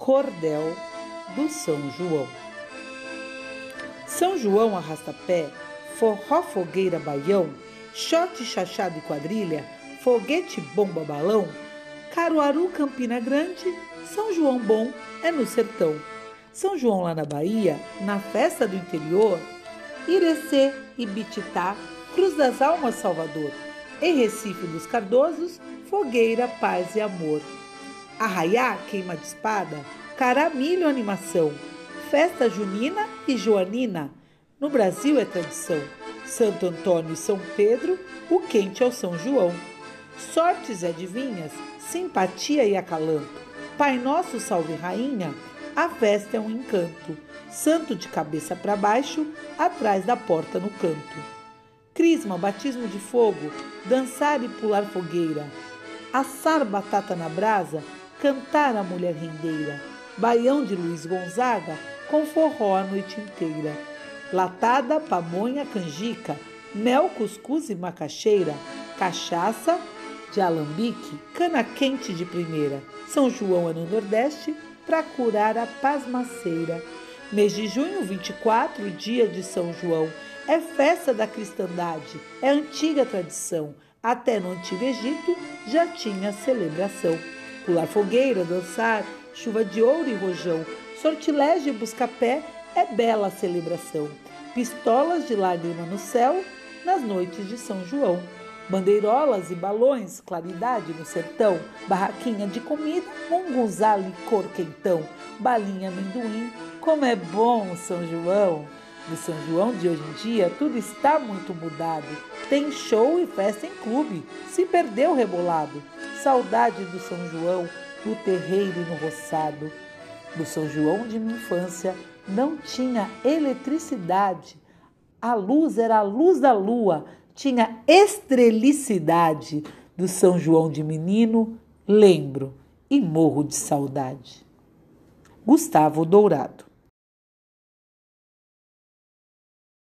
Cordel do São João. São João arrasta-pé, forró fogueira baião, shot chachado e quadrilha, foguete bomba balão, Caruaru Campina Grande, São João bom é no sertão. São João lá na Bahia, na festa do interior, Irecê, Ibititá, Cruz das Almas Salvador. Em Recife dos Cardosos, fogueira, paz e amor. Arraiá, queima de espada, caramilho, animação. Festa junina e joanina. No Brasil é tradição. Santo Antônio e São Pedro, o quente é o São João. Sortes e adivinhas, simpatia e acalanto. Pai Nosso, salve Rainha, a festa é um encanto. Santo de cabeça para baixo, atrás da porta no canto. Crisma, batismo de fogo, dançar e pular fogueira. Assar batata na brasa, cantar a mulher rendeira. Baião de Luiz Gonzaga, com forró a noite inteira. Latada, pamonha, canjica, mel, cuscuz e macaxeira, cachaça de alambique, cana quente de primeira. São João é no Nordeste para curar a pasmaceira. Mês de junho, 24, dia de São João, é festa da cristandade, é antiga tradição. Até no Antigo Egito já tinha celebração. Pular fogueira, dançar, chuva de ouro e rojão, sortilégio e busca-pé é bela celebração. Pistolas de lágrima no céu nas noites de São João. Bandeirolas e balões, claridade no sertão, barraquinha de comida, munguzá, licor quentão, balinha, amendoim, como é bom São João! No São João de hoje em dia, tudo está muito mudado. Tem show e festa em clube, se perdeu rebolado. Saudade do São João, do terreiro e no roçado. No São João de minha infância, não tinha eletricidade. A luz era a luz da lua, tinha estrelicidade do São João de menino, lembro e morro de saudade. Gustavo Dourado